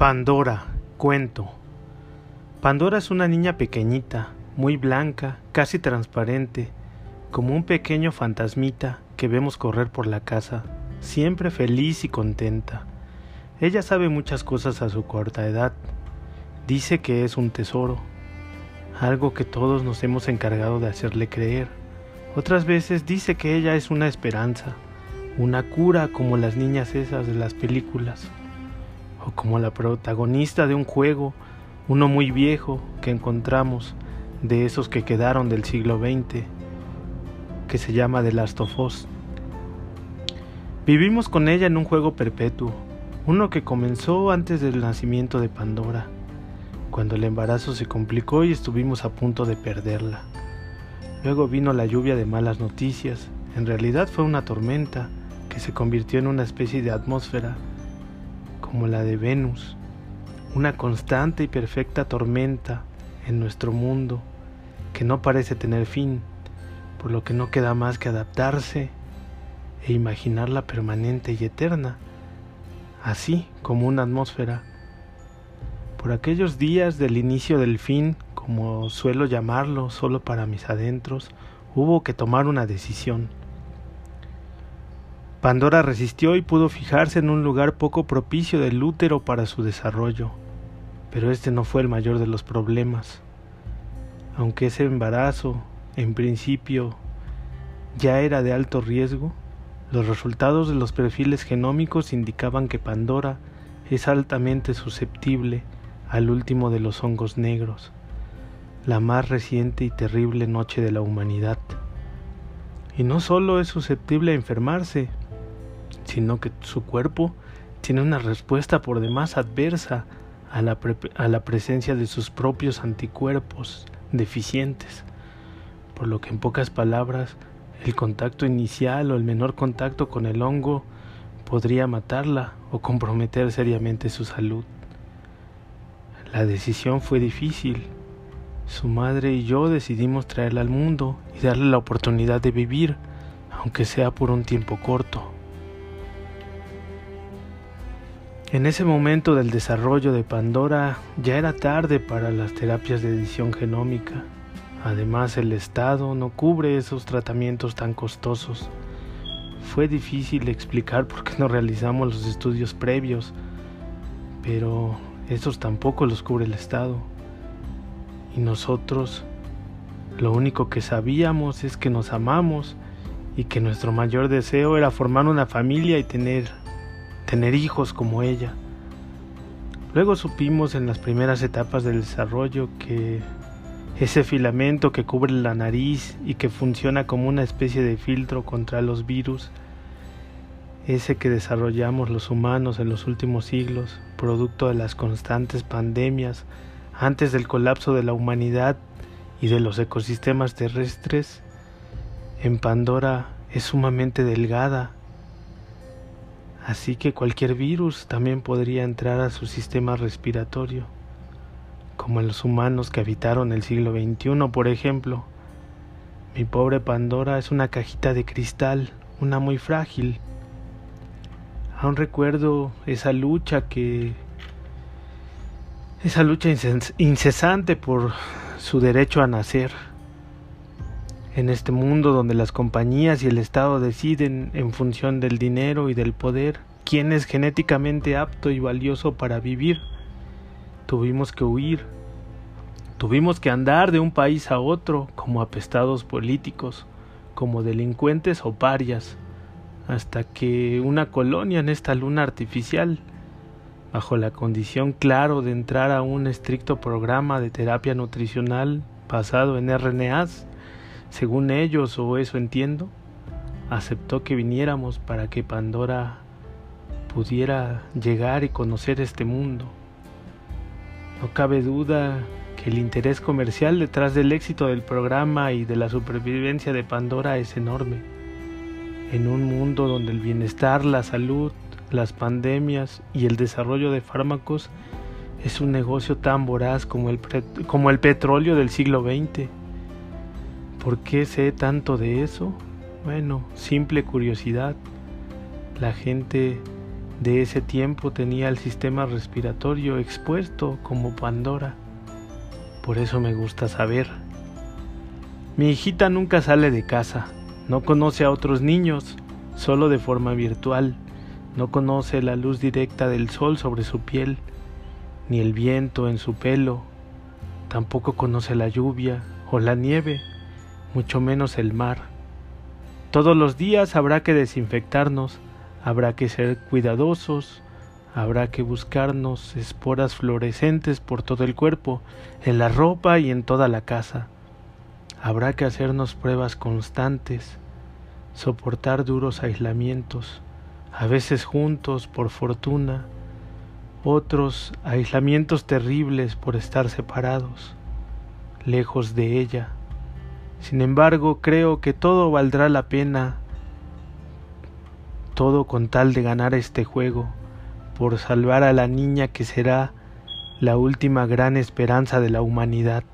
Pandora, cuento. Pandora es una niña pequeñita, muy blanca, casi transparente, como un pequeño fantasmita que vemos correr por la casa, siempre feliz y contenta. Ella sabe muchas cosas a su corta edad. Dice que es un tesoro, algo que todos nos hemos encargado de hacerle creer. Otras veces dice que ella es una esperanza, una cura como las niñas esas de las películas o como la protagonista de un juego, uno muy viejo que encontramos, de esos que quedaron del siglo XX, que se llama The Last of Us. Vivimos con ella en un juego perpetuo, uno que comenzó antes del nacimiento de Pandora, cuando el embarazo se complicó y estuvimos a punto de perderla. Luego vino la lluvia de malas noticias, en realidad fue una tormenta que se convirtió en una especie de atmósfera como la de Venus, una constante y perfecta tormenta en nuestro mundo que no parece tener fin, por lo que no queda más que adaptarse e imaginarla permanente y eterna, así como una atmósfera. Por aquellos días del inicio del fin, como suelo llamarlo solo para mis adentros, hubo que tomar una decisión Pandora resistió y pudo fijarse en un lugar poco propicio del útero para su desarrollo, pero este no fue el mayor de los problemas. Aunque ese embarazo, en principio, ya era de alto riesgo, los resultados de los perfiles genómicos indicaban que Pandora es altamente susceptible al último de los hongos negros, la más reciente y terrible noche de la humanidad. Y no solo es susceptible a enfermarse, sino que su cuerpo tiene una respuesta por demás adversa a la, a la presencia de sus propios anticuerpos deficientes, por lo que en pocas palabras el contacto inicial o el menor contacto con el hongo podría matarla o comprometer seriamente su salud. La decisión fue difícil. Su madre y yo decidimos traerla al mundo y darle la oportunidad de vivir, aunque sea por un tiempo corto. En ese momento del desarrollo de Pandora ya era tarde para las terapias de edición genómica. Además el Estado no cubre esos tratamientos tan costosos. Fue difícil explicar por qué no realizamos los estudios previos, pero esos tampoco los cubre el Estado. Y nosotros lo único que sabíamos es que nos amamos y que nuestro mayor deseo era formar una familia y tener tener hijos como ella. Luego supimos en las primeras etapas del desarrollo que ese filamento que cubre la nariz y que funciona como una especie de filtro contra los virus, ese que desarrollamos los humanos en los últimos siglos, producto de las constantes pandemias, antes del colapso de la humanidad y de los ecosistemas terrestres, en Pandora es sumamente delgada Así que cualquier virus también podría entrar a su sistema respiratorio, como en los humanos que habitaron el siglo XXI, por ejemplo. Mi pobre Pandora es una cajita de cristal, una muy frágil. Aún recuerdo esa lucha que... esa lucha incesante por su derecho a nacer en este mundo donde las compañías y el Estado deciden en función del dinero y del poder quién es genéticamente apto y valioso para vivir, tuvimos que huir, tuvimos que andar de un país a otro como apestados políticos, como delincuentes o parias, hasta que una colonia en esta luna artificial, bajo la condición claro de entrar a un estricto programa de terapia nutricional basado en RNAs, según ellos, o eso entiendo, aceptó que viniéramos para que Pandora pudiera llegar y conocer este mundo. No cabe duda que el interés comercial detrás del éxito del programa y de la supervivencia de Pandora es enorme. En un mundo donde el bienestar, la salud, las pandemias y el desarrollo de fármacos es un negocio tan voraz como el, como el petróleo del siglo XX. ¿Por qué sé tanto de eso? Bueno, simple curiosidad. La gente de ese tiempo tenía el sistema respiratorio expuesto como Pandora. Por eso me gusta saber. Mi hijita nunca sale de casa, no conoce a otros niños, solo de forma virtual, no conoce la luz directa del sol sobre su piel, ni el viento en su pelo, tampoco conoce la lluvia o la nieve, mucho menos el mar. Todos los días habrá que desinfectarnos, Habrá que ser cuidadosos, habrá que buscarnos esporas fluorescentes por todo el cuerpo, en la ropa y en toda la casa. Habrá que hacernos pruebas constantes, soportar duros aislamientos, a veces juntos por fortuna, otros aislamientos terribles por estar separados, lejos de ella. Sin embargo, creo que todo valdrá la pena todo con tal de ganar este juego, por salvar a la niña que será la última gran esperanza de la humanidad.